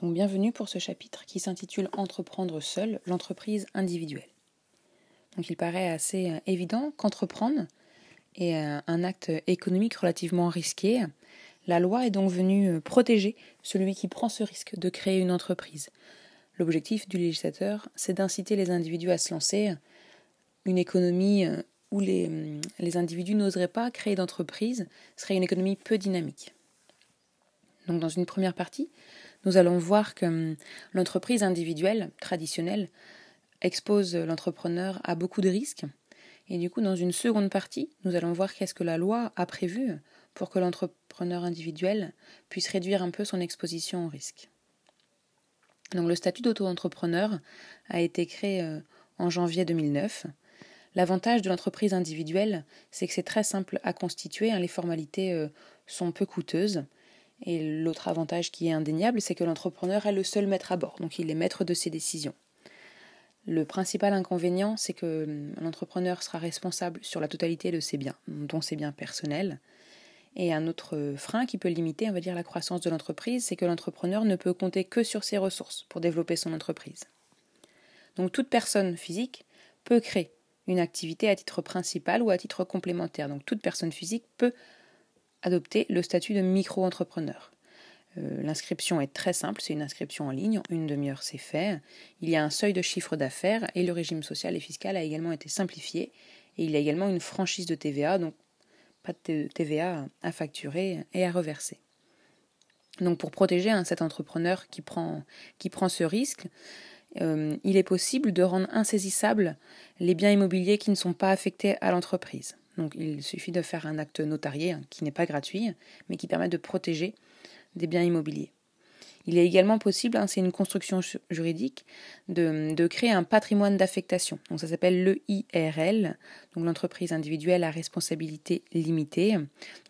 Donc bienvenue pour ce chapitre qui s'intitule Entreprendre seul, l'entreprise individuelle. Donc il paraît assez euh, évident qu'entreprendre est euh, un acte économique relativement risqué. La loi est donc venue euh, protéger celui qui prend ce risque de créer une entreprise. L'objectif du législateur, c'est d'inciter les individus à se lancer. Une économie où les, hum, les individus n'oseraient pas créer d'entreprise serait une économie peu dynamique. Donc dans une première partie, nous allons voir que hum, l'entreprise individuelle traditionnelle expose l'entrepreneur à beaucoup de risques. Et du coup, dans une seconde partie, nous allons voir qu'est-ce que la loi a prévu pour que l'entrepreneur individuel puisse réduire un peu son exposition au risque. Donc le statut d'auto-entrepreneur a été créé euh, en janvier 2009. L'avantage de l'entreprise individuelle, c'est que c'est très simple à constituer, hein. les formalités euh, sont peu coûteuses et l'autre avantage qui est indéniable, c'est que l'entrepreneur est le seul maître à bord, donc il est maître de ses décisions. Le principal inconvénient, c'est que hum, l'entrepreneur sera responsable sur la totalité de ses biens, dont ses biens personnels. Et un autre frein qui peut limiter, on va la croissance de l'entreprise, c'est que l'entrepreneur ne peut compter que sur ses ressources pour développer son entreprise. Donc toute personne physique peut créer une activité à titre principal ou à titre complémentaire. Donc toute personne physique peut adopter le statut de micro-entrepreneur. Euh, l'inscription est très simple, c'est une inscription en ligne, une demi-heure c'est fait. Il y a un seuil de chiffre d'affaires et le régime social et fiscal a également été simplifié. Et il y a également une franchise de TVA, donc pas de TVA à facturer et à reverser. Donc pour protéger hein, cet entrepreneur qui prend, qui prend ce risque, euh, il est possible de rendre insaisissables les biens immobiliers qui ne sont pas affectés à l'entreprise. Il suffit de faire un acte notarié hein, qui n'est pas gratuit, mais qui permet de protéger des biens immobiliers. Il est également possible, hein, c'est une construction juridique, de, créer un patrimoine d'affectation. Donc ça s'appelle l'EIRL, donc l'entreprise individuelle à responsabilité limitée.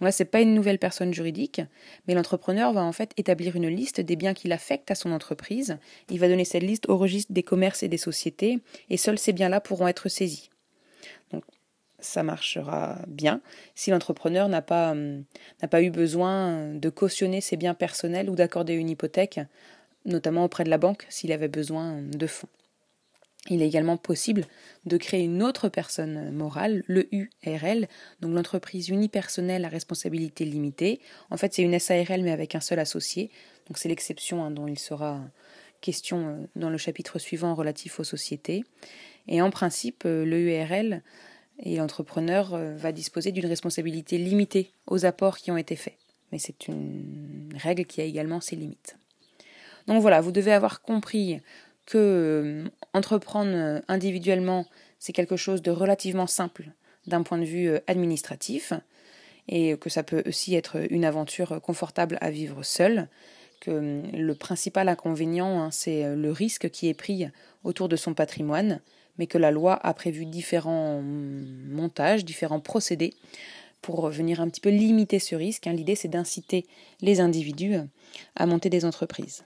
Là, c'est pas une nouvelle personne juridique, mais l'entrepreneur va en fait établir une liste des biens qu'il affecte à son entreprise. Il va donner cette liste au registre des commerces et des sociétés, et seuls ces biens-là pourront être saisis. Ça marchera bien si l'entrepreneur n'a pas, n'a pas eu besoin de cautionner ses biens personnels ou d'accorder une hypothèque, notamment auprès de la banque s'il avait besoin de fonds. Il est également possible de créer une autre personne morale, le URL, donc l'entreprise unipersonnelle à responsabilité limitée. En fait, c'est une SARL mais avec un seul associé. Donc c'est l'exception hein, dont il sera question euh, dans le chapitre suivant relatif aux sociétés. Et en principe, euh, le URL et l'entrepreneur euh, va disposer d'une responsabilité limitée aux apports qui ont été faits. Mais c'est une règle qui a également ses limites. Donc voilà, vous devez avoir compris que euh, entreprendre individuellement, c'est quelque chose de relativement simple d'un point de vue euh, administratif, et que ça peut aussi être une aventure confortable à vivre seul, que le principal inconvénient, hein, c'est le risque qui est pris autour de son patrimoine, mais que la loi a prévu différents montages, différents procédés pour venir un petit peu limiter ce risque. Hein. L'idée, c'est d'inciter les individus à monter des entreprises.